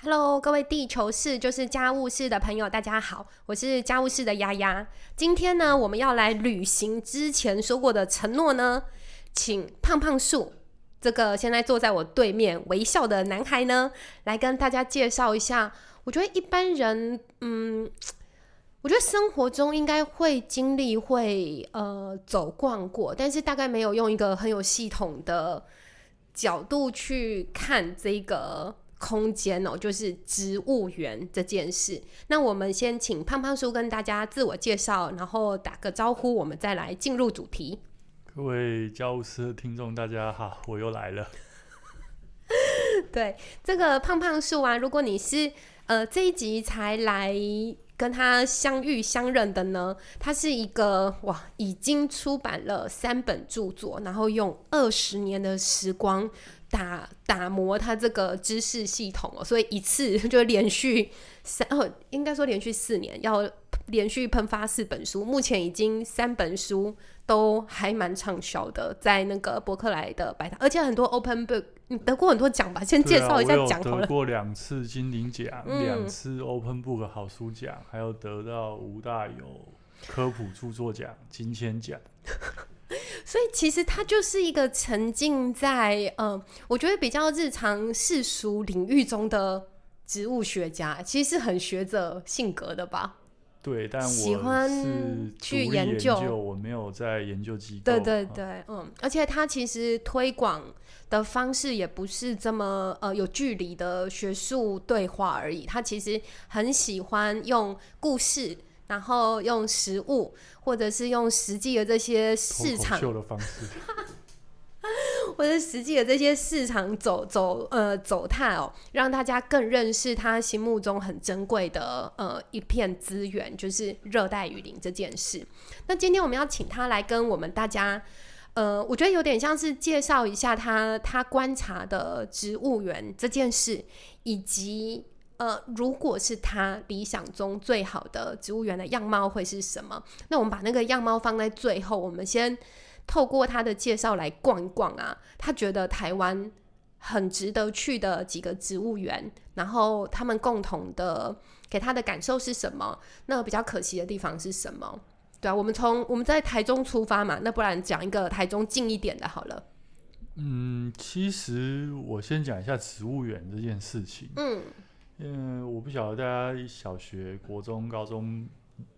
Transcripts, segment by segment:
Hello，各位地球室就是家务室的朋友，大家好，我是家务室的丫丫。今天呢，我们要来履行之前说过的承诺呢，请胖胖树这个现在坐在我对面微笑的男孩呢，来跟大家介绍一下。我觉得一般人，嗯，我觉得生活中应该会经历会呃走逛过，但是大概没有用一个很有系统的角度去看这个。空间哦，就是植物园这件事。那我们先请胖胖叔跟大家自我介绍，然后打个招呼，我们再来进入主题。各位教务师的听众，大家好，我又来了。对，这个胖胖树啊，如果你是呃这一集才来跟他相遇相认的呢，他是一个哇，已经出版了三本著作，然后用二十年的时光。打打磨他这个知识系统哦，所以一次 就连续三哦，应该说连续四年要连续喷发四本书，目前已经三本书都还蛮畅销的，在那个伯克莱的百堂，而且很多 Open Book 你得过很多奖吧？先介绍一下奖好了。得过两次金鼎奖，两次 Open Book 好书奖，还有得到吴大有科普著作奖、金签奖。所以其实他就是一个沉浸在嗯，我觉得比较日常世俗领域中的植物学家，其实是很学者性格的吧？对，但我喜欢去研究，我没有在研究机构。对对对，嗯，而且他其实推广的方式也不是这么呃有距离的学术对话而已，他其实很喜欢用故事。然后用食物，或者是用实际的这些市场的方式，或者实际的这些市场走走呃走探哦，让大家更认识他心目中很珍贵的呃一片资源，就是热带雨林这件事。那今天我们要请他来跟我们大家，呃，我觉得有点像是介绍一下他他观察的植物园这件事，以及。呃，如果是他理想中最好的植物园的样貌会是什么？那我们把那个样貌放在最后，我们先透过他的介绍来逛一逛啊。他觉得台湾很值得去的几个植物园，然后他们共同的给他的感受是什么？那比较可惜的地方是什么？对啊，我们从我们在台中出发嘛，那不然讲一个台中近一点的好了。嗯，其实我先讲一下植物园这件事情。嗯。嗯，我不晓得大家小学、国中、高中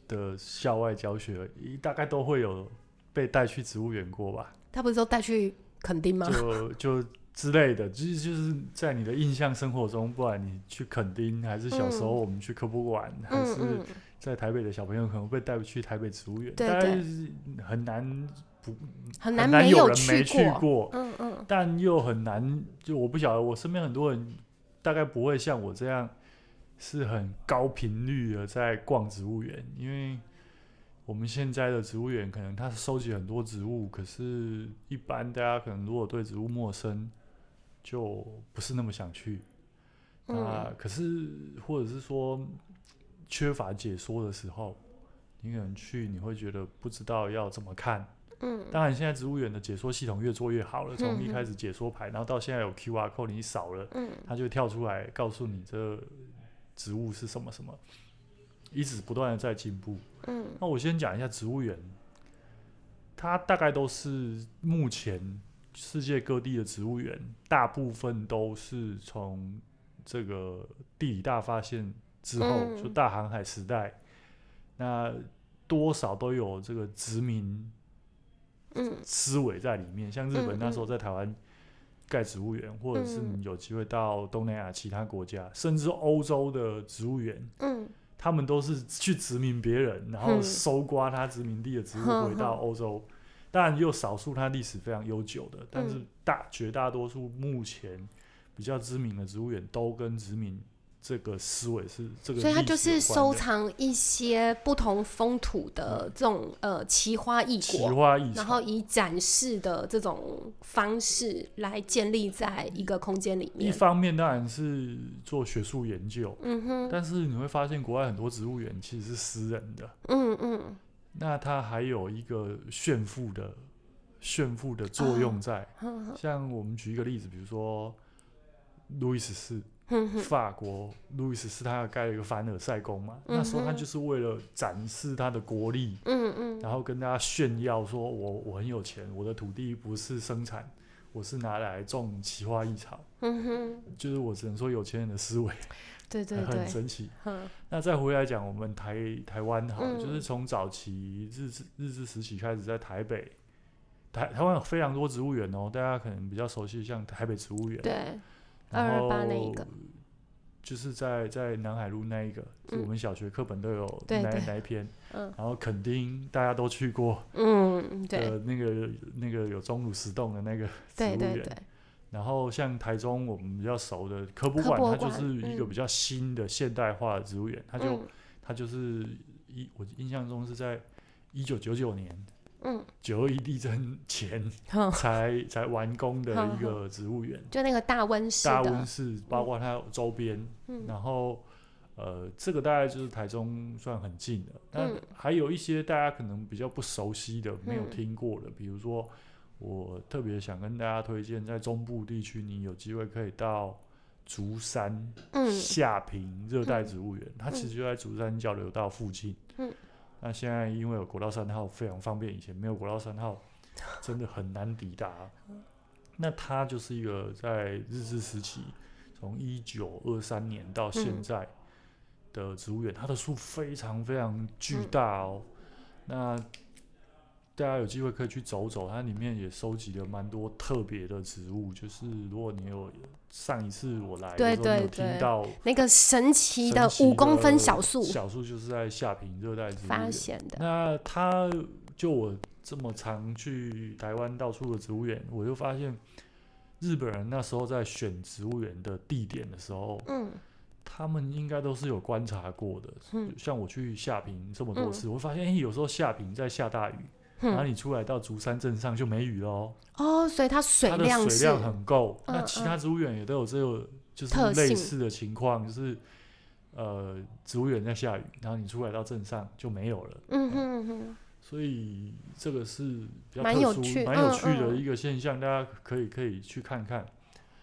的校外教学，大概都会有被带去植物园过吧？他不是说带去垦丁吗？就就之类的，就是就是在你的印象生活中，不管你去垦丁，还是小时候我们去科博馆，还是在台北的小朋友可能被带去台北植物园，大概很难不很难没有人没去过，嗯嗯，但又很难，就我不晓得，我身边很多人。大概不会像我这样是很高频率的在逛植物园，因为我们现在的植物园可能它收集很多植物，可是一般大家可能如果对植物陌生，就不是那么想去。啊，可是或者是说缺乏解说的时候，你可能去你会觉得不知道要怎么看。嗯，当然，现在植物园的解说系统越做越好了。从一开始解说牌，然后到现在有 Q R code，你扫了，嗯，它就跳出来告诉你这植物是什么什么，一直不断的在进步。嗯，那我先讲一下植物园，它大概都是目前世界各地的植物园，大部分都是从这个地理大发现之后，就大航海时代，那多少都有这个殖民。嗯，思维在里面，像日本那时候在台湾盖植物园，或者是你有机会到东南亚其他国家，甚至欧洲的植物园，嗯，他们都是去殖民别人，然后搜刮他殖民地的植物回到欧洲。当然，有少数它历史非常悠久的，但是大绝大多数目前比较知名的植物园都跟殖民。这个思维是这个，所以它就是收藏一些不同风土的这种呃奇花异奇花异然后以展示的这种方式来建立在一个空间里面。一方面当然是做学术研究，嗯哼，但是你会发现国外很多植物园其实是私人的，嗯嗯，那它还有一个炫富的炫富的作用在，像我们举一个例子，比如说路易十四。法国路易十四他盖了一个凡尔赛宫嘛，嗯那时候他就是为了展示他的国力，嗯嗯。然后跟大家炫耀说我我很有钱，我的土地不是生产，我是拿来种奇花异草，嗯哼，就是我只能说有钱人的思维。对对很，神奇。那再回来讲我们台台湾好，嗯。就是从早期日治日治时期开始，在台北台台湾有非常多植物园哦，大家可能比较熟悉，像台北植物园，对，然后228那一个就是在在南海路那一个，就我们小学课本都有那对对那一篇，嗯然后垦丁大家都去过嗯，对的那个那个有钟乳石洞的那个植物园，然后像台中我们比较熟的科博科博馆，它就是一个比较新的现代化的植物园，它就嗯它就是一我印象中是在一九九九年嗯，九二一地震前 哼。才才完工的一个植物园，就那个大温室大温，室包括它周边，嗯。然后呃这个大概就是台中算很近的，那嗯。还有一些大家可能比较不熟悉的、没有嗯听过的，比如说我特别想跟大家推荐，在中部地区你有机会可以到。竹山嗯。下平热带嗯。植物园，它其实就在竹山交流道附近。嗯，那现在因为有国道三号非常方便，以前没有国道三号，真的很难抵达。那它就是一个在日治时期，从一九二三年到现嗯在的植物园，它的树非常非常巨嗯大哦。那大家有机会可以去走走，它里面也收集了蛮多特别的植物。就是如果你有上一次我来的对时候，有对对。听到那个神奇的五公分小树。小树就是在下平热带发。现的，那它就我这么常去台湾到处的植物园，我就发现日本人那时候在选植物园的地点的时候，嗯。他们应该都是有观察过的。嗯。像我去下平这么多嗯。次，我发现，哎、有时候下平在下大雨，然后嗯，你出来到竹山镇上就没雨喽哦，哦，所以它水它的量是水量很够。嗯那其他植物园也都有这个就是特性类似的情况，就是呃植物园在下雨，然后你出来到镇上就没有了。嗯哼哼，所以这个是比较蛮特殊、有趣蛮有趣的一个现象，大家可以可以去看看。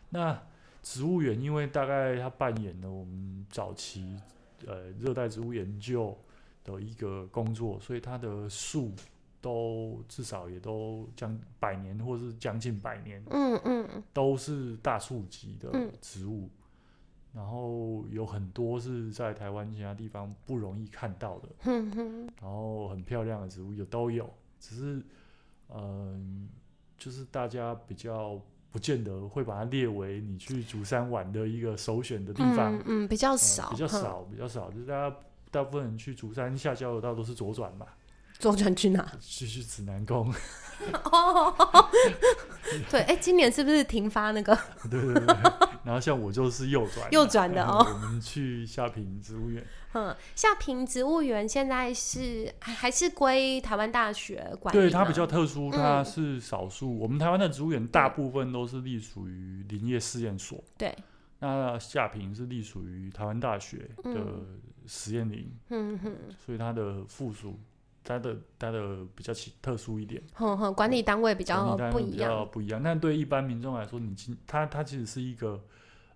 那植物园，因为大概它扮演了我们早期呃热带植物研究的一个工作，所以它的树都至少也都将百年或是将近百年，嗯嗯。都是大树级的嗯。植物。然后有很多是在台湾其他地方不容易看到的，然后很漂亮的植物也都有，只是嗯、就是大家比较不见得会把它列为你去竹山玩的一个首选的地方，嗯嗯，比较呃少，哼，比较少，比较少，就是大家大部分人去竹山下交流道都是左转嘛，左转去哪？去去指南宫，哦，对，哎，今年是不是停发那个？对对对，然后像我就是右转，右转的哦。我们去下平植物园，嗯，下平植物园现在是还还是归台湾大学管理对它比较特殊，它嗯是少数，我们台湾的植物园大部分都是隶属于林业试验所。对，那下平是隶属于台湾大学的嗯。实验林，嗯哼所以它的附属，它的待的比较奇特殊一点，哼哼，管理单位比较不一样。不一样。但对一般民众来说，你进它它其实是一个，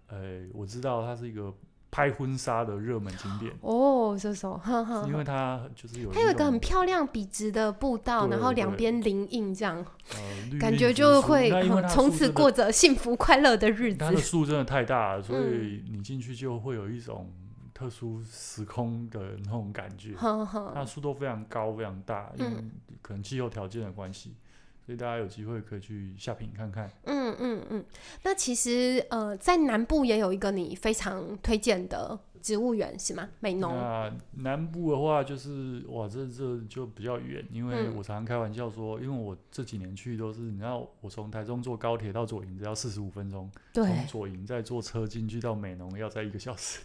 呃，我知道它是一个拍婚纱的热门景点，哦，这首，哼哼，因为它就是有它有一个很漂亮笔直的步道，然后两边林荫，这样。呃感觉就会从此过着幸福快乐的日子。它的子。树真的太大了，所嗯。以你进去就会有一种特殊时空的那种感觉。哼它的哼，树都非常高、非常大，因为嗯可能气候条件的关系，所以大家有机会可以去下品看看。嗯嗯嗯。那其实呃，在南部也有一个你非常推荐的植物园是吗？美农。那南部的话，就是哇，这这就比较远，因为嗯我常常开玩笑说，因为我这几年去都是，你知道，我从台中坐高铁到左营只要四十五分钟，从左营再坐车进去到美农要在一个小时，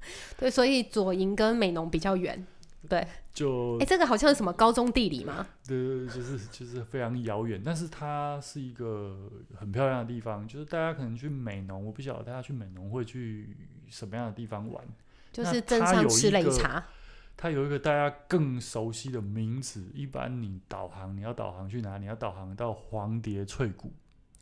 对，所以左营跟美浓比较远。对，就哎，这个好像是什么高中地理吗？对对对，就是就是非常遥远，但是它是一个很漂亮的地方。就是大家可能去美浓，我不晓得大家去美浓会去什么样的地方玩。就是镇上吃擂茶。它有一个大家更熟悉的名字，一般你导航你要导航去哪？你要导航到黄蝶翠谷，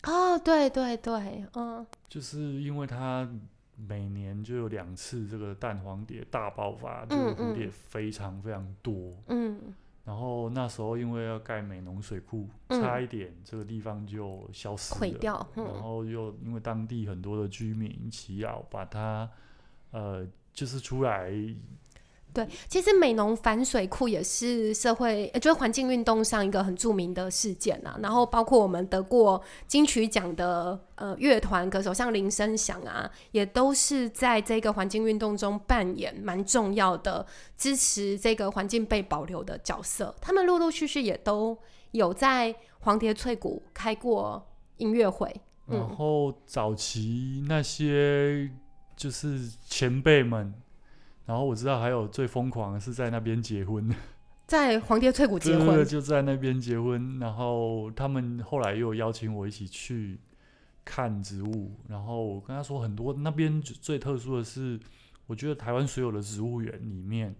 哦，对对对，嗯就是因为它每年就有两次这个蛋黄蝶大爆发，这嗯个蝴蝶嗯非常非常多。嗯，然后那时候因为要盖美浓水库，嗯差一点这个地方就消失了。毁掉，然嗯后又因为当地很多的居民起咬，把它呃就是出来对，其实美浓反水库也是社会，呃就是环境运动上一个很著名的事件啊。然后包括我们得过金曲奖的呃乐团歌手，像林声祥啊，也都是在这个环境运动中扮演蛮重要的支持这个环境被保留的角色。他们陆陆续续也都有在黄蝶翠谷开过音乐会。嗯然后早期那些就是前辈们，然后我知道还有最疯狂的是在那边结婚，在黄蝶翠谷结对对对婚，就在那边结婚。然后他们后来又邀请我一起去看植物，然后我跟他说很多那边最特殊的是，我觉得台湾所有的植物园里面，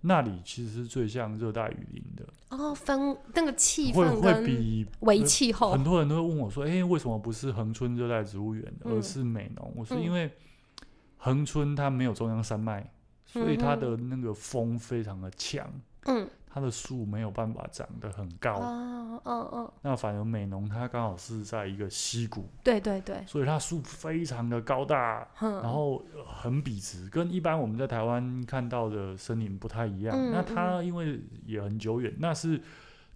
那里其实是最像热带雨林的，哦，氛那个气会会比微气候。很，多人都会问我说：“哎、为什么不是恒春热带植物园，嗯。而是美浓？”我说：“嗯因为恒春它没有中央山脉，所以它嗯的那个风非常的强，嗯，它的树没有办法长得很高。哦，哦哦，那反而美浓它刚好是在一个溪谷，对对对，所以它树非常的高大，嗯，然后很笔直，跟一般我们在台湾看到的森林不太一样。嗯那它因为也很久远，那是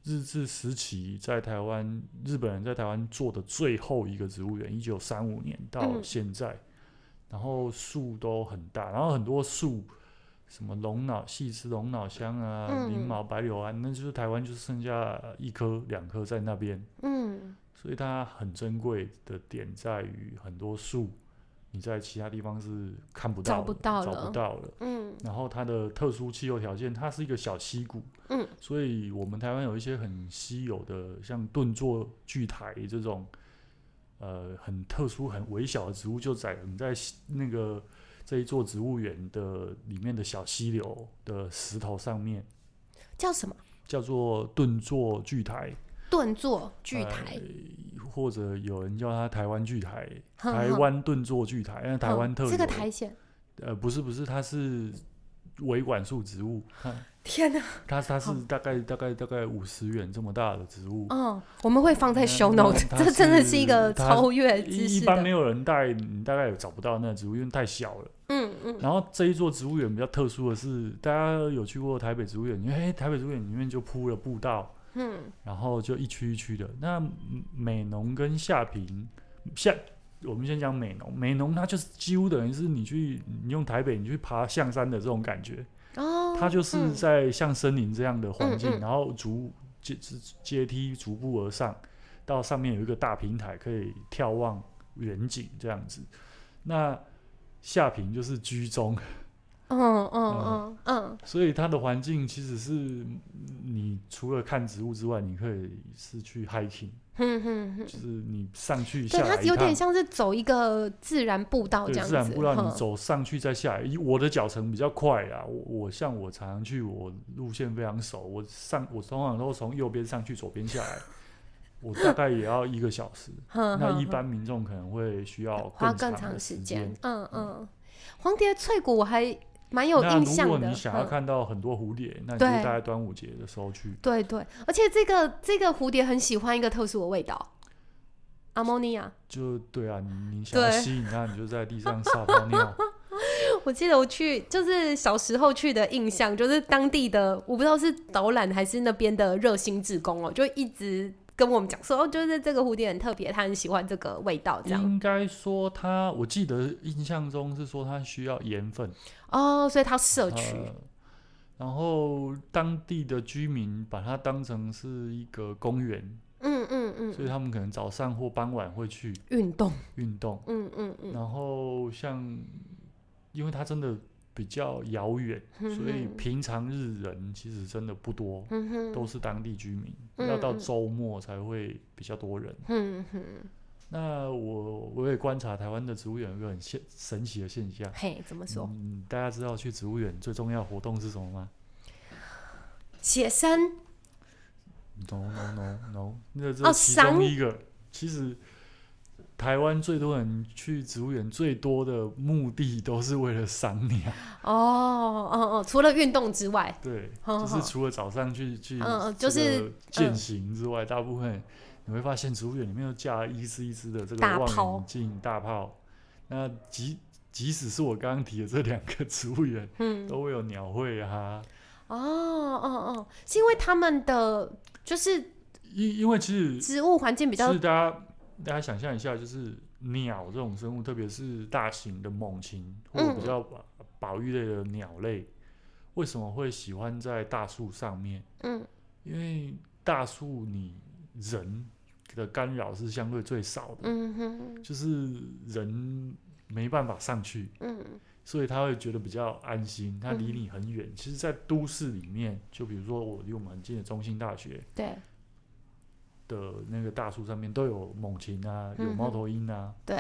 日治时期在台湾日本人在台湾做的最后一个植物园，一九三五年到嗯。现在，然后树都很大，然后很多树。什么龙脑、细枝龙脑香啊、嗯。鳞毛白柳啊，那就是台湾就剩下一棵、两棵在那边。嗯。所以它很珍贵的点在于很多树，你在其他地方是看不到的、找不到找了不到了。嗯。然后它的特殊气候条件，它是一个小溪谷，嗯，所以我们台湾有一些很稀有的，像盾座巨苔这种，呃，很特殊、很微小的植物，就在你在那个这一座植物园的里面的小溪流的石头上面，叫什么？叫做盾座巨台。盾座巨台，呃或者有人叫它台湾巨苔，哼台哼湾盾座巨台，因为台哼湾特有。这个苔藓，呃，不是不是，它是维管束植物，天哪！它它是大概大概大概五十元这么大的植物。嗯，我们会放在 show note，它这真的是是一个超越知识一一般没。有人带，你大概也找不到那个植物，因为太小了。嗯嗯然后这一座植物园比较特殊的是，大家有去过台北植物园，因为哎台北植物园里面就铺了步道，嗯然后就一区一区的。那嗯美浓跟夏平下，我们先讲美浓，美浓它就是几乎等于是你去你用台北你去爬象山的这种感觉，哦，它就是嗯。在像森林这样的环境，嗯嗯。然后逐阶阶梯逐步而上，到上面有一个大平台可以眺望远景这样子。那下平就是居中，嗯嗯嗯嗯所以它的环境其实是你除了看植物之外，你可以是去 hiking，嗯哼哼，就是你上去对，下来一它有点。像是走一个自然步道这，样子。自然步道，你走上去再下来。以我的脚程比较快啊，我我像我常常去，我路线非常熟，我上我通常都从右边上去，左边下来，我大概也要一个小时。那一般民众可能会需要花更长时间。嗯嗯，黄蝶翠谷我还蛮有印象的。如果你想要嗯看到很多蝴蝶，那你就对大概端午节的时候去。对对，而且这个这个蝴蝶很喜欢一个特殊的味道，阿莫尼亚。就对啊，你你想要吸引它，你就在地上撒泡尿。我记得我去就是小时候去的印象，就是当地的我不知道是导览还是那边的热心志工哦，就一直跟我们讲说，哦，就是这个蝴蝶很特别，他很喜欢这个味道，这样。应该说他，我记得印象中是说他需要盐分。哦，所以他摄取，呃，然后当地的居民把它当成是一个公园，嗯嗯嗯，所以他们可能早上或傍晚会去运动，运动。嗯嗯嗯，然后像，因为它真的比较遥远，嗯所以平常日人其实真的不多，嗯，都是当地居民。嗯要到嗯周末才会比较多人。嗯，那我我也观察台湾的植物园有一个很现神奇的现象。嘿，怎么说？嗯，大家知道去植物园最重要的活动是什么吗写生？No No No No，那这其中一个。其实台湾最多人去植物园最多的目的都是为了赏鸟。哦哦哦，除了运动之外，对，就是除了早上去去嗯嗯就是个践行之外，大部分你会发现植物园里面都架了一只一只的这个望远镜、大炮。那即即使是我刚刚提的这两个植物园，嗯，都会有鸟会啊。哦哦哦，是因为他们的就是因因为其实植物环境比较是大家大家想象一下，就是鸟这种生物，特别是大型的猛禽或者嗯。比较保保育类的鸟类，为什么会喜欢在大树上面？嗯。因为大树你人的干扰是相对最少的，嗯哼就是人没办法上去，嗯。所以他会觉得比较安心。他离你很远，其实，在都市里面，就比如说我离我们很近的中兴大学对的那个大树上面都有猛禽啊，有猫头鹰啊。对，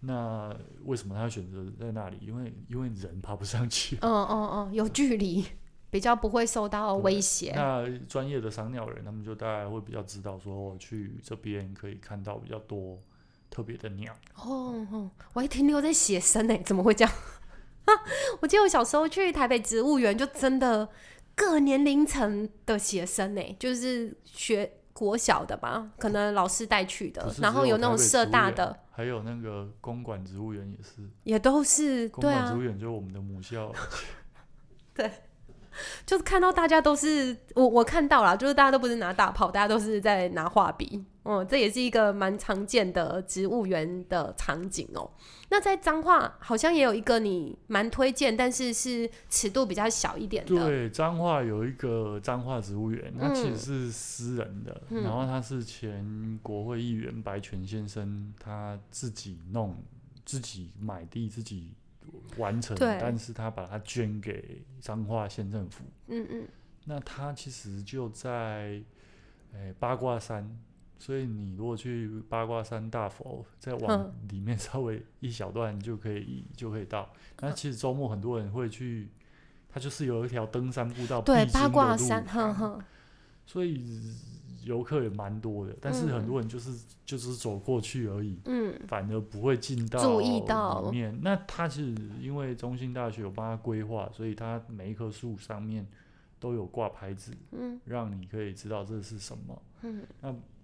那为什么他要选择在那里？因为因为人爬不上去。嗯嗯嗯，有距离，比较不会受到威胁。那专业的赏鸟人，他们就大概会比较知道，说我去这边可以看到比较多特别的鸟。哦哦，我还停留在写生呢，怎么会这样？我记得我小时候去台北植物园，就真的各年龄层的写生呢，就是学国小的吧，可能老师带去的然后有有那种社大的，还有那个公馆植物园也是，也都是公馆植物，园就是我们的母校。对就是看到大家都是我我看到了，就是大家都不是拿大炮，大家都是在拿画笔。哦，这也是一个蛮常见的植物园的场景哦。那在彰化好像也有一个你蛮推荐，但是是尺度比较小一点的。对，彰化有一个彰化植物园，它其嗯实是私人的，嗯然后他是前国会议员白泉先生他自己弄、自己买地、自己完成，但是他把它捐给彰化县政府。嗯嗯，那他其实就在诶、八卦山，所以你如果去八卦山大佛，再往嗯里面稍微一小段就可以就可以到。那其实周末很多人会去，它就是有一条登山步道，对，八卦路山，所以游客也蛮多的，但是很嗯多人就是、就是走过去而已。嗯反而不会进到注意到里面。那它其实因为中兴大学有帮他规划，所以它每一棵树上面都有挂牌子，嗯让你可以知道这是什么。嗯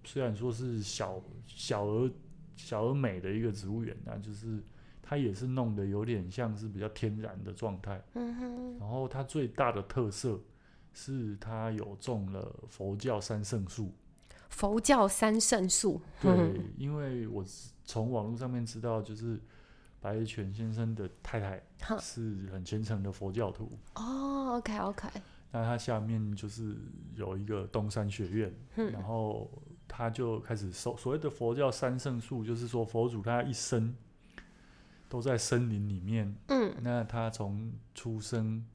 虽然说是小小而小而美的一个植物园啊，就是它也是弄得有点像是比较天然的状态。嗯哼，然后它最大的特色是它有种了佛教三圣树。佛教三圣树，对嗯，因为我是从网络上面知道，就是白泉先生的太太 是很虔诚的佛教徒，哦，OK OK，那他下面就是有一个东山学院，然嗯后他就开始收所谓的佛教三圣树，就是说佛祖他一生都在森林里面，嗯。那他从出生、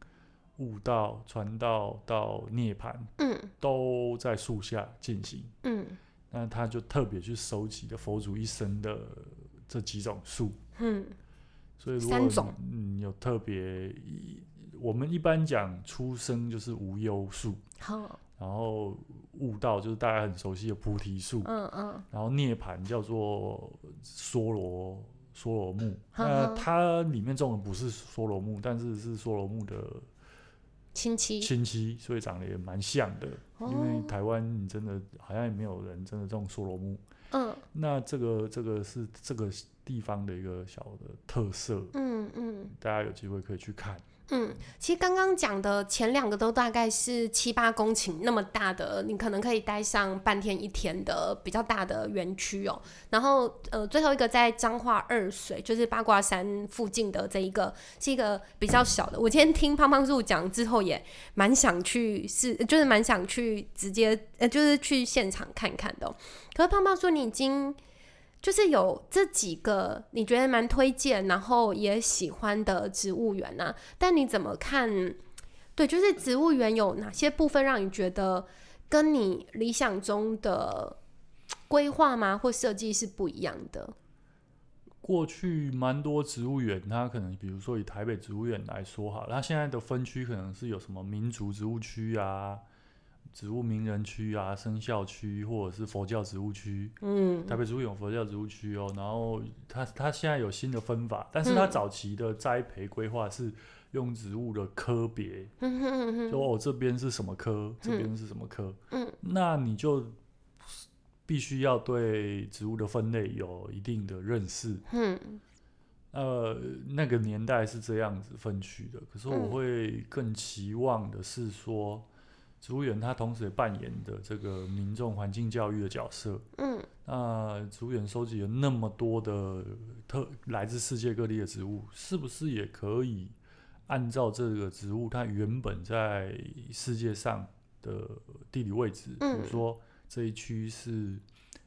悟道、传道到涅槃，嗯。都在树下进行。嗯。那他就特别去收集的佛祖一生的这几种树，嗯。所以如果三种。嗯有特别，我们一般讲出生就是无忧树，好，然后悟道就是大家很熟悉的菩提树，嗯嗯然后涅槃叫做梭罗梭罗木。呵那呵它里面种的不是梭罗木，但是是梭罗木的亲戚，亲戚，所以长得也蛮像的。因为哦台湾你真的好像也没有人真的种梭罗木。嗯那这个这个是这个地方的一个小的特色，嗯嗯。大家有机会可以去看。嗯，其实刚刚讲的前两个都大概是七八公顷那么大的，你可能可以待上半天一天的比较大的园区哦。然后呃，最后一个在彰化二水，就是八卦山附近的这一个是一个比较小的。我今天听胖胖树讲之后，也蛮想去是，就是蛮想去直接呃，就是去现场看看的、可是胖胖说你已经。就是有这几个你觉得蛮推荐，然后也喜欢的植物园啊，但你怎么看？对，就是植物园有哪些部分让你觉得跟你理想中的规划吗或设计是不一样的？过去蛮多植物园，它可能比如说以台北植物园来说好了，它现在的分区可能是有什么民族植物区啊、植物名人区啊、生肖区，或者是佛教植物区。嗯台北植物园有佛教植物区哦，然后它它现在有新的分法，但是它嗯早期的栽培规划是用植物的科别，嗯哼嗯哼说哦这边是什么科，这边是什么科，嗯那你就必须要对植物的分类有一定的认识。嗯呃，那个年代是这样子分区的，可是我嗯会更期望的是说，植物园它同时也扮演的这个民众环境教育的角色。嗯。那植物园收集了那么多的特来自世界各地的植物，是不是也可以按照这个植物它原本在世界上的地理位置，比如嗯说这一区是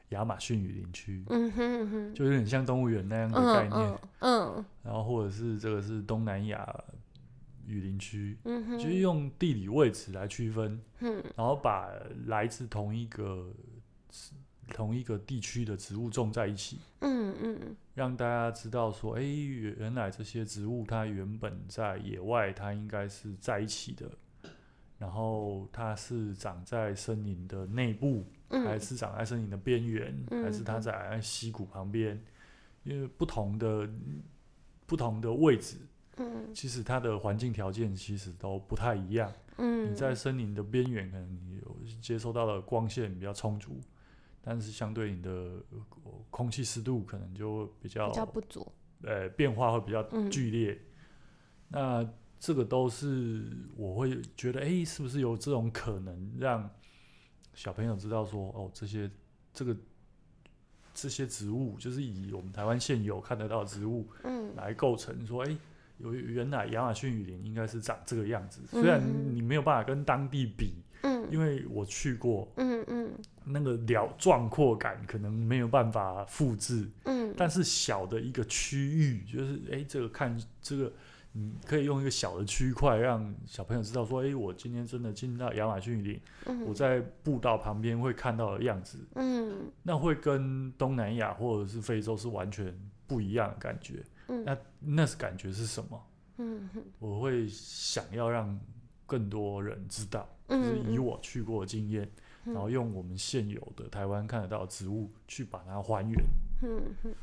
亚马逊雨林区，嗯哼嗯哼，就有点像动物园那样的嗯概念，嗯嗯。然后或者是这个是东南亚雨林区，就是用地理位置来区分，嗯。然后把来自同一个同一个地区的植物种在一起，嗯嗯。让大家知道说，哎、原来这些植物它原本在野外，它应该是在一起的，然后它是长在森林的内部，还嗯是长在森林的边缘，还是它在溪谷旁边？因为不同的不同的位置，嗯。其实它的环境条件其实都不太一样。嗯，你在森林的边缘，可能你有接收到的光线比较充足，但是相对你的呃空气湿度可能就比较比较不足，呃变化会比较嗯剧烈。那这个都是我会觉得，哎、是不是有这种可能让小朋友知道说，哦，这些这个这些植物，就是以我们台湾现有看得到的植物嗯。来构成，说，哎、有原来亚马逊雨林应该是长这个样子。虽然嗯你没有办法跟当地比，嗯因为我去过，嗯嗯那个辽壮阔感可能没有办法复制。嗯，但是小的一个区域，就是诶，这个看这个，你可以用一个小的区块让小朋友知道说，诶，我今天真的进到亚马逊雨林，我嗯在步道旁边会看到的样子，嗯那会跟东南亚或者是非洲是完全不一样的感觉。嗯那那是感觉是什么？嗯嗯我会想要让更多人知道，就是以嗯我去过的经验，嗯然后用我们现有的台湾看得到的植物去把它还原。嗯嗯，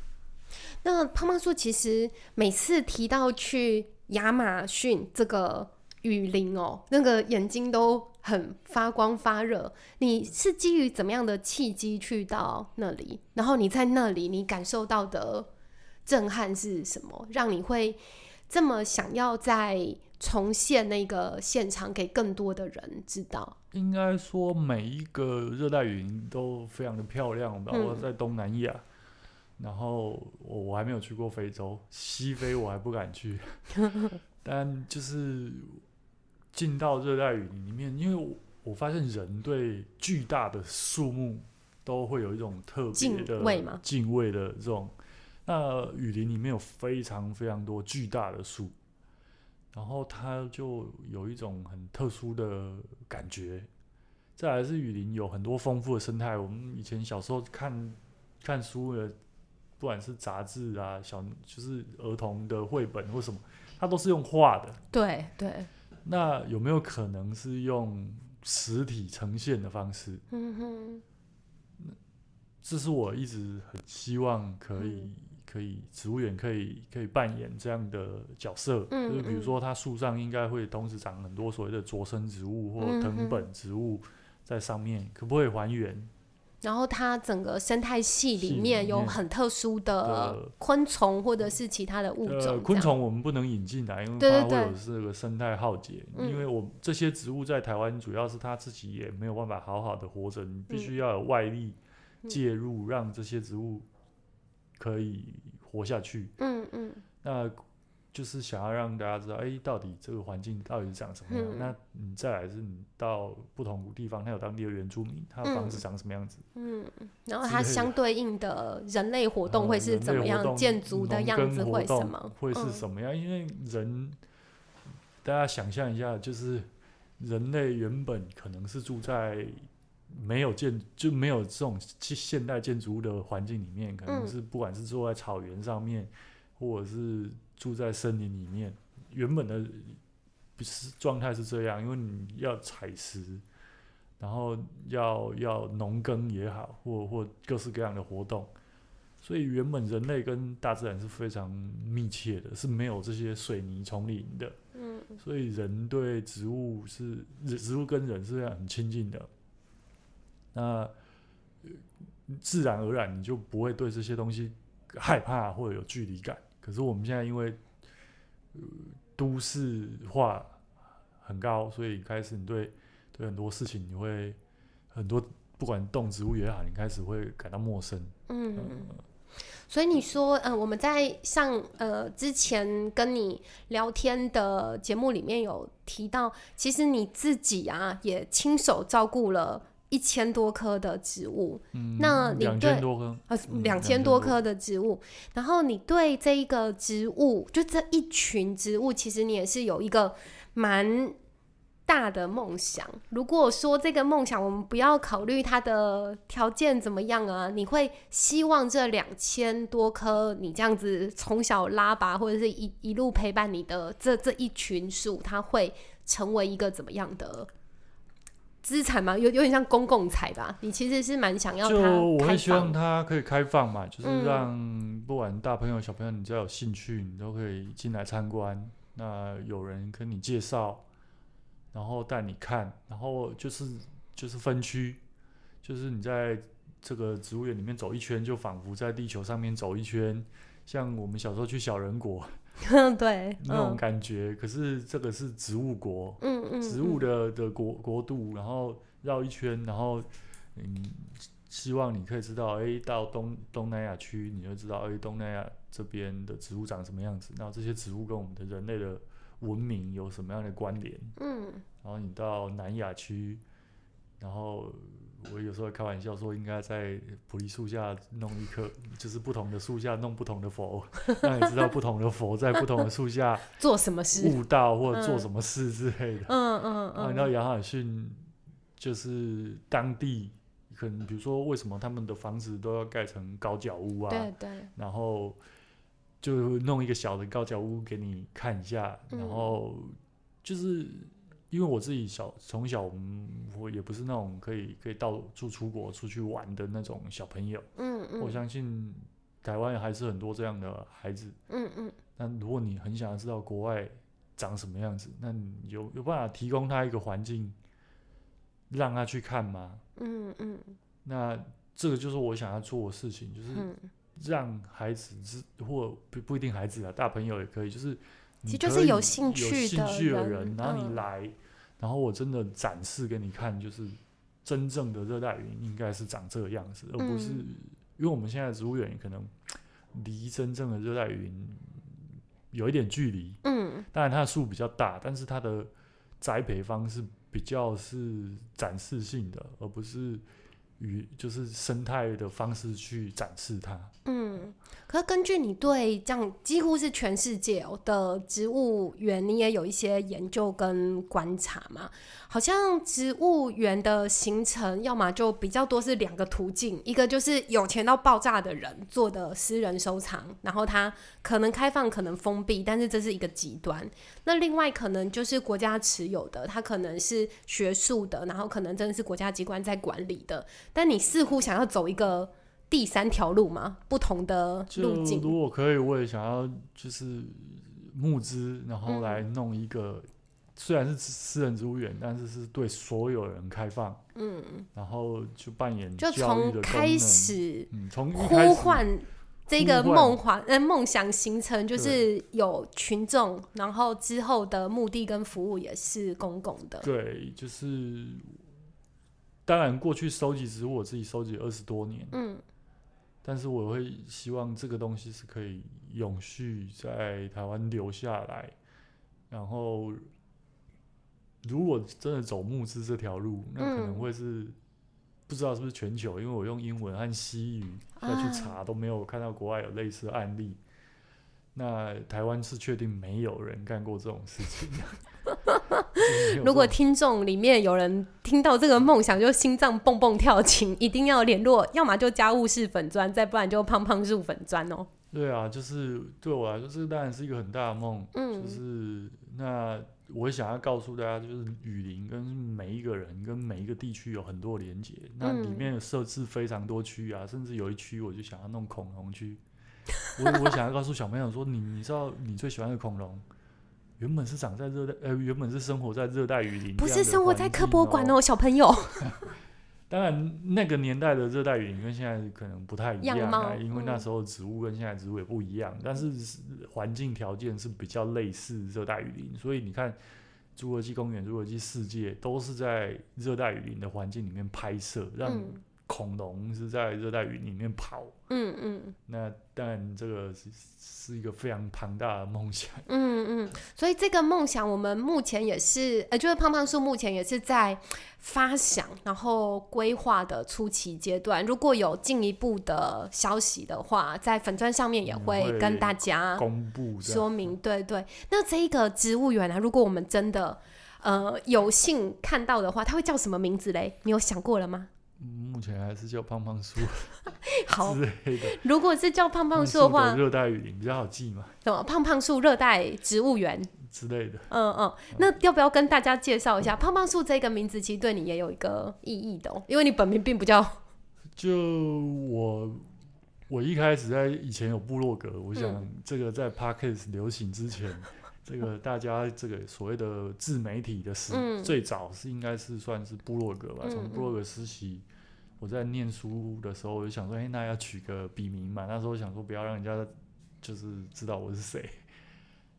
那胖胖说，其实每次提到去亚马逊这个雨林哦，那个眼睛都很发光发热。你是基于怎么样的契机去到那里？然后你在那里，你感受到的震撼是什么？让你会这么想要再重现那个现场给更多的人知道？应该说每一个热带雨林都非常的漂亮，包括嗯在东南亚。然后我我还没有去过非洲，西非我还不敢去。但就是进到热带雨林里面，因为我我发现人对巨大的树木都会有一种特别敬的畏吗敬畏的这种。那雨林里面有非常非常多巨大的树，然后它就有一种很特殊的感觉。再来是雨林有很多丰富的生态，我们以前小时候看看书的，不管是杂志啊、小就是儿童的绘本或什么，它都是用画的。对对，那有没有可能是用实体呈现的方式？嗯哼，这是我一直很希望可以、嗯可以植物园可以可以扮演这样的角色，嗯就是比如嗯。说它树上应该会同时长很多所谓的着生植物或嗯藤本植物在上面，可不可以还原？然后它整个生态系系里里面有很特殊的的昆虫或者是其他的物种呃，昆虫我们不能引进来，因为对对对。怕会有这个生态浩劫。嗯。因为我这些植物在台湾主要是它自己也没有办法好好的活着，你必嗯。须要有外力嗯。介入，让这些植物可以活下去。嗯嗯那就是想要让大家知道，哎、到底这个环境到底是长什么样。嗯那你再来是你到不同地方，它有当地的原住民，他的房子嗯长什么样子？嗯，然后它相对应的人类活动会是呃怎么样？建筑的样子会什么？会是嗯什么样？因为人，大家想象一下，就是人类原本可能是住在没有建就没有这种现现代建筑物的环境里面，可能嗯是不管是坐在草原上面，或者是住在森林里面，原本的不是状态是这样，因为你要采食。然后要要农耕也好，或或各式各样的活动，所以原本人类跟大自然是非常密切的，是没有这些水泥丛林的。嗯所以人对植物是植物跟人是很亲近的，那呃自然而然你就不会对这些东西害怕或者有距离感。可是我们现在因为、呃、都市化很高，所以开始你对对很多事情你会很多不管动植物也好，你开始会感到陌生。嗯。呃所以你说，嗯、我们在上呃之前跟你聊天的节目里面有提到，其实你自己啊也亲手照顾了一千多棵的植物，嗯，那你两对千多棵，呃嗯两千多棵的植物，然后你对这一个植物，就这一群植物，其实你也是有一个蛮大的梦想。如果说这个梦想，我们不要考虑它的条件怎么样啊，你会希望这两千多棵你这样子从小拉拔，或者是一一路陪伴你的这这一群树，它会成为一个怎么样的？资产吗？有有点像公共财吧。你其实是蛮想要就它我开会希望它可以开放嘛，就是嗯让不管大朋友小朋友，你只要有兴趣，你都可以进来参观。那有人跟你介绍，然后带你看，然后就是就是分区，就是你在这个植物园里面走一圈，就仿佛在地球上面走一圈，像我们小时候去小人国 对，那种嗯。感觉。可是这个是植物国，嗯嗯，植物嗯的的国国度，然后绕一圈，然后嗯，希望你可以知道，哎，到东东南亚区，你就知道，哎，东南亚这边的植物长什么样子，然后这些植物跟我们的人类的文明有什么样的关联，嗯。然后你到南亚区，然后我有时候开玩笑说，应该在菩提树下弄一棵，就是不同的树下弄不同的佛，让你知道不同的佛在不同的树下 做什么事？悟道或者做嗯什么事之类的。嗯嗯啊，嗯，你知道亚马逊就是当地可能，比如说为什么他们的房子都要盖成高脚屋啊？对对，然后就弄一个小的高脚屋给你看一下，嗯然后就是因为我自己小从小，嗯我也不是那种可以可以到处出国出去玩的那种小朋友，嗯嗯，我相信台湾还是很多这样的孩子。嗯嗯那如果你很想要知道国外长什么样子，那你有有办法提供他一个环境，让他去看吗？嗯嗯那这个就是我想要做的事情，就是嗯，让孩子知或不不一定孩子啊，大朋友也可以，就是你其实就是有兴趣有兴的趣的人人，然后你嗯。来，然后我真的展示给你看，就是真正的热带雨林应该是长这个样子，而不是嗯。因为我们现在的植物园可能离真正的热带雨林有一点距离，嗯。当然它的树比较大，但是它的栽培方式比较是展示性的，而不是与就是生态的方式去展示它。嗯。可是根据你对这样几乎是全世界的植物园，你也有一些研究跟观察嘛？好像植物园的形成，要么就比较多是两个途径，一个就是有钱到爆炸的人做的私人收藏，然后它可能开放，可能封闭，但是这是一个极端。那另外可能就是国家持有的，它可能是学术的，然后可能真的是国家机关在管理的。但你似乎想要走一个第三条路嘛，不同的路径。如果可以，我也想要就是募资，然后嗯。来弄一个，虽然是私人植物园，但是是对所有人开放，嗯，然后就扮演就从开，始嗯，从呼唤这个梦幻呃梦想形成，就是有群众，然后之后的目的跟服务也是公共的。对，就是当然过去收集只是，我自己收集二十多年，嗯但是我会希望这个东西是可以永续在台湾留下来。然后，如果真的走募资这条路，那可能嗯会是、不知道是不是全球，因为我用英文和西语要去啊查，都没有看到国外有类似的案例。那台湾是确定没有人干过这种事情 如果听众里面有人听到这个梦想就心脏蹦蹦跳，请一定要联络，要么就家务事粉砖，再不然就胖胖入粉砖哦。对啊，就是对我来说，这当然是一个很大的梦，嗯就是那我想要告诉大家，就是雨林跟每一个人跟每一个地区有很多连接，那里嗯面设置非常多区啊，甚至有一区我就想要弄恐龙区。我 我想要告诉小朋友说，你你知道你最喜欢的恐龙，原本是长在热带，呃，原本是生活在热带雨林，不是生活在科博馆哦。哦，小朋友。当然，那个年代的热带雨林跟现在可能不太一样啊，因为那嗯时候植物跟现在植物也不一样，但是是环境条件是比较类似热带雨林，所以你看侏罗纪公园、侏罗纪世界都是在热带雨林的环境里面拍摄，让嗯恐龙是在热带雨林里面跑。嗯嗯那当然，这个是是一个非常庞大的梦想。嗯嗯，所以这个梦想我们目前也是，呃，就是胖胖树目前也是在发想，然后规划的初期阶段。如果有进一步的消息的话，在粉砖上面也嗯会会跟大家公布说明。对对，那这一个植物园啊，如果我们真的呃有幸看到的话，它会叫什么名字嘞？你有想过了吗？目前还是叫胖胖树 好之，类的。如果是叫胖胖树的话，热带雨林比较好记嘛什么胖胖树热带植物园？之类的。嗯嗯，那要不要跟大家介绍一下胖胖树这个名字？其实对你也有一个意义的、哦，因为你本名并不叫 就我，我一开始在以前有部落格，我想嗯这个在 Podcast 流行之前，这个大家这个所谓的自媒体的时，嗯最早是应该是算是部落格吧。嗯从部落格实习，我在念书的时候，我就想说，哎、那要取个笔名嘛。那时候想说不要让人家就是知道我是谁，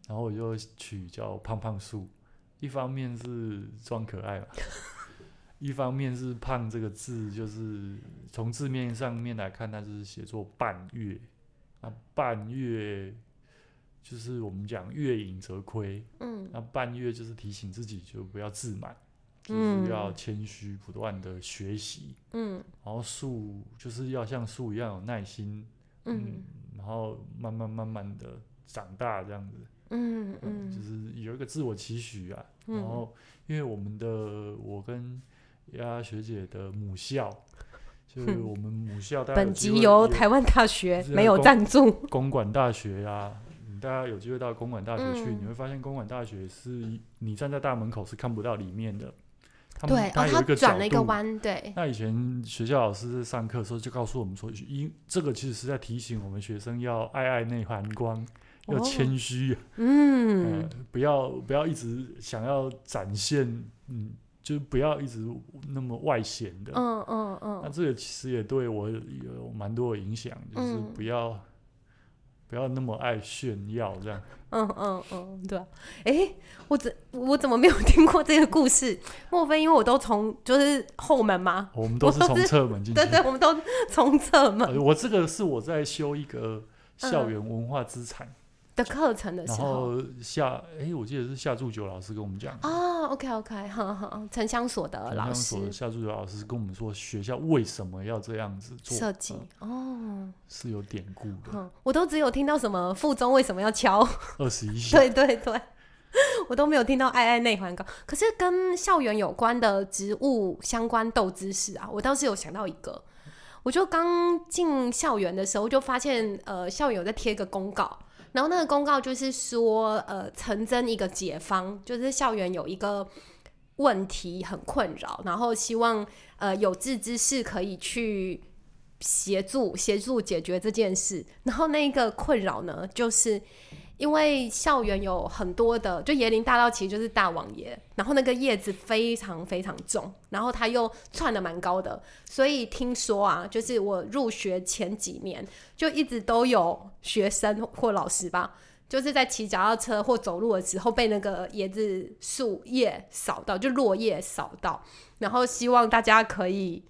然后我就取叫胖胖树。一方面是装可爱嘛，一方面是“胖”这个字，就是从字面上面来看，它就是写作半月。那半月就是我们讲月盈则亏，嗯那半月就是提醒自己就不要自满，嗯就是要谦虚，不断的学习。嗯然后树就是要像树一样有耐心，嗯然后慢慢慢慢的长大这样子。嗯嗯，就嗯是有一个自我期许啊。然嗯后，因为我们的我跟丫学姐的母校，就是我们母校，大家本集由台湾大学没有赞助。公馆大学啊，嗯大家有机会到公馆大学去，嗯你会发现公馆大学是你站在大门口是看不到里面的。他们对，哦，它有一个角他转了一个度。弯，对，那以前学校老师在上课的时候就告诉我们说，因这个其实是在提醒我们学生要爱爱内涵光，要哦谦虚，嗯呃，不要不要一直想要展现，嗯，就不要一直那么外显的。嗯嗯嗯那嗯这个其实也对我有蛮多的影响，就是嗯不要、不要那么爱炫耀这样。嗯嗯嗯，对啊。诶，我怎我怎么没有听过这个故事？莫非因为我都从就是后门吗？我们都是从侧门进去 对。对，我们都从侧门呃我这个是我在修一个校园文化资产，的课程的时然候。后夏哎、我记得是夏祝九老师跟我们讲啊。哦，OK OK，好好，城乡所的老城乡所的师夏祝九老师跟我们说，学校为什么要这样子做设计呃哦，是有典故的。嗯，我都只有听到什么附中为什么要敲，二十一 校对对对，我都没有听到爱爱内环高。可是跟校园有关的植物相关斗知识啊，我倒是有想到一个。我就刚进校园的时候，就发现呃，校园有在贴一个公告，然后那个公告就是说，呃，曾征一个解方，就是校园有一个问题很困扰，然后希望呃有志之士可以去协助协助解决这件事。然后那个困扰呢，就是因为校园有很多的，就椰林大道其实就是大王爷，然后那个叶子非常非常重，然后它又窜的蛮高的，所以听说啊，就是我入学前几年就一直都有学生或老师吧。就是在骑脚踏车或走路的时候被那个椰子树叶扫到，就落叶扫到，然后希望大家可以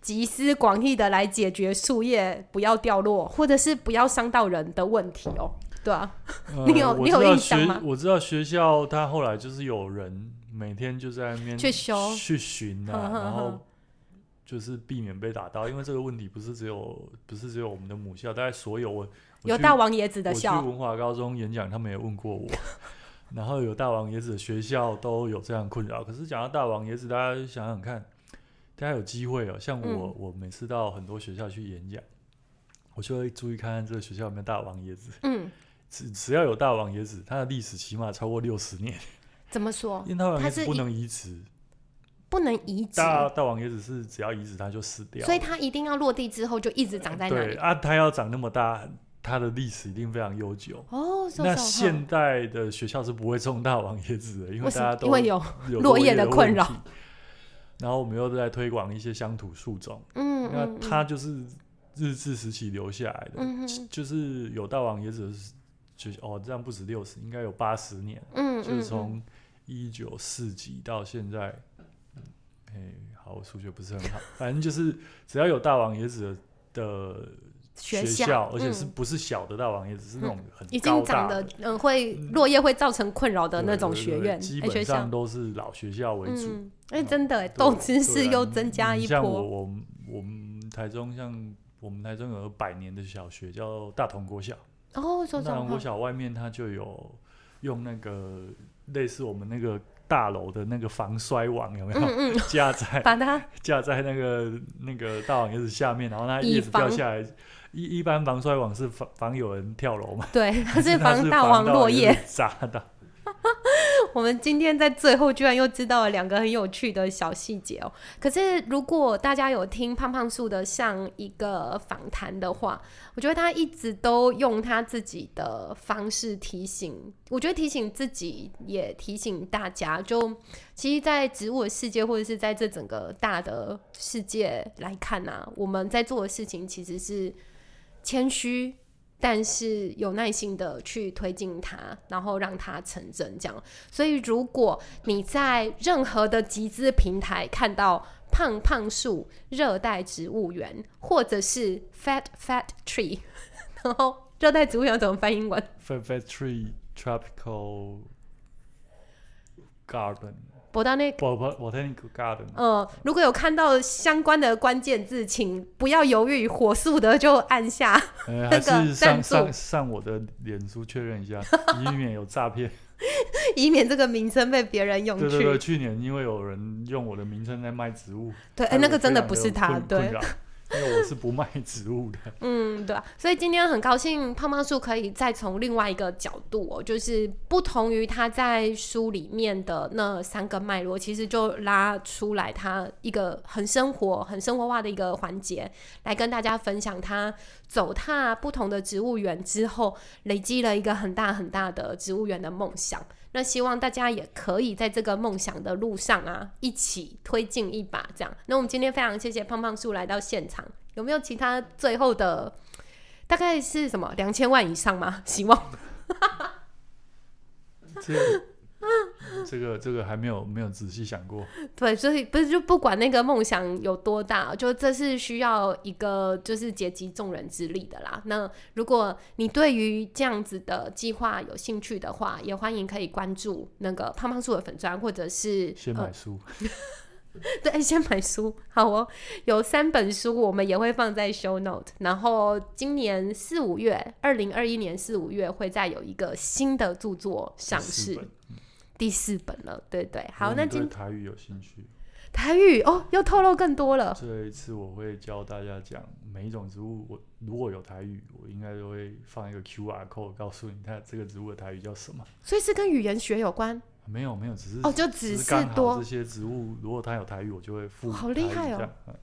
集思广益的来解决树叶不要掉落，或者是不要伤到人的问题哦。对啊，呃 你有你有印象吗我知道学校他后来就是有人每天就在那边去修去巡啊，然后就是避免被打到，因为这个问题不是只有不是只有我们的母校，大概所有我我有大王椰子的我去校，文华高中演讲，他们也问过我。然后有大王椰子的学校都有这样困扰，可是讲到大王椰子，大家想想看，大家有机会哦。像我，嗯我每次到很多学校去演讲，我就会注意看看这个学校有没有大王椰子。嗯只只要有大王椰子，它的历史起码超过六十年，怎么说？因为大王它不能移植，不能移植，大大王椰子是只要移植它就死掉，所以它一定要落地之后就一直长在那里。对啊，它要长那么大，它的历史一定非常悠久。哦那现代的学校是不会种大王椰子的，因为？大家都因为有有落叶叶的困扰。然后我们又在推广一些乡土树种，嗯那嗯它就是日治时期留下来的，就是有大王椰子就哦这样不止六十，应该有八十年，嗯，就是嗯从一九四几到现在。哎、好，我数学不是很好，反正就是只要有大王椰子的的学校，而且嗯是不是小的大王椰子，是那种很已高经长大得嗯会落叶会造成困扰的那种学院基本上。都是老学校为主。嗯，哎，嗯真的哎，对斗知识又增加一波像我。我们我们台中像我们台中有个百年的小学叫大同国小，哦，说说大同国小外面它就有用那个类似我们那个大楼的那个防摔网有没有、嗯嗯，架在把它 架在那个那个大网叶子下面，然后它叶子掉下来。一一般防摔网是防防有人跳楼嘛，对，它是防大王落叶。砸到。我们今天在最后居然又知道了两个很有趣的小细节哦。可是如果大家有听胖胖树的上一个访谈的话，我觉得他一直都用他自己的方式提醒，我觉得提醒自己也提醒大家，就其实，在植物的世界或者是在这整个大的世界来看啊，我们在做的事情其实是谦虚。但是有耐心的去推进它，然后让它成真，这样。所以，如果你在任何的集资平台看到胖胖树热带植物园，或者是 Fat Fat Tree，然后热带植物园怎么翻英文？Fat Fat Tree Tropical Garden Garden，嗯，如果有看到相关的关键字，请不要犹豫，火速的就按下。呃，那个还是赞助上上上我的脸书确认一下，以免有诈骗。以免这个名称被别人用去。对对对，去年因为有人用我的名称在卖植物，对，那个真的不是他，对因为我是不卖植物的。嗯，对啊，所以今天很高兴胖胖树可以再从另外一个角度哦，就是不同于他在书里面的那三个脉络，其实就拉出来他一个很生活、很生活化的一个环节，来跟大家分享他走踏不同的植物园之后，累积了一个很大很大的植物园的梦想。那希望大家也可以在这个梦想的路上啊，一起推进一把，这样。那我们今天非常谢谢胖胖叔来到现场，有没有其他最后的大概是什么两千万以上吗？希望 这 这个这个还没有没有仔细想过。对，所以不是就不管那个梦想有多大，就这是需要一个就是结集众人之力的啦。那如果你对于这样子的计划有兴趣的话，也欢迎可以关注那个胖胖树的粉砖，或者是呃先买书，对，先买书，好哦。有三本书，我们也会放在 show note。然后今年四五月，二零二一年四五月会再有一个新的著作上市，第四本了。对对，好，那今台语有兴趣，台语哦，又透露更多了。这一次我会教大家讲每一种植物。我如果有台语，我应该都会放一个 QR code 告诉你，它这个植物的台语叫什么。所以是跟语言学有关没有没有，只是哦，就只是多这些植物，如果它有台语，我就会附好厉害哦嗯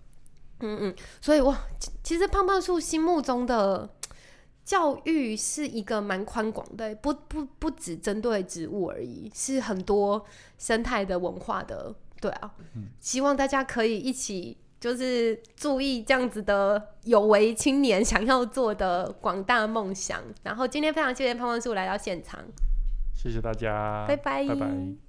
嗯嗯，所以哇，其其实胖胖树心目中的教育是一个蛮宽广的，不不不只针对植物而已，是很多生态的文化的，对啊，嗯希望大家可以一起。就是注意这样子的有为青年想要做的广大梦想。然后今天非常谢谢胖胖树来到现场，谢谢大家，拜拜拜拜。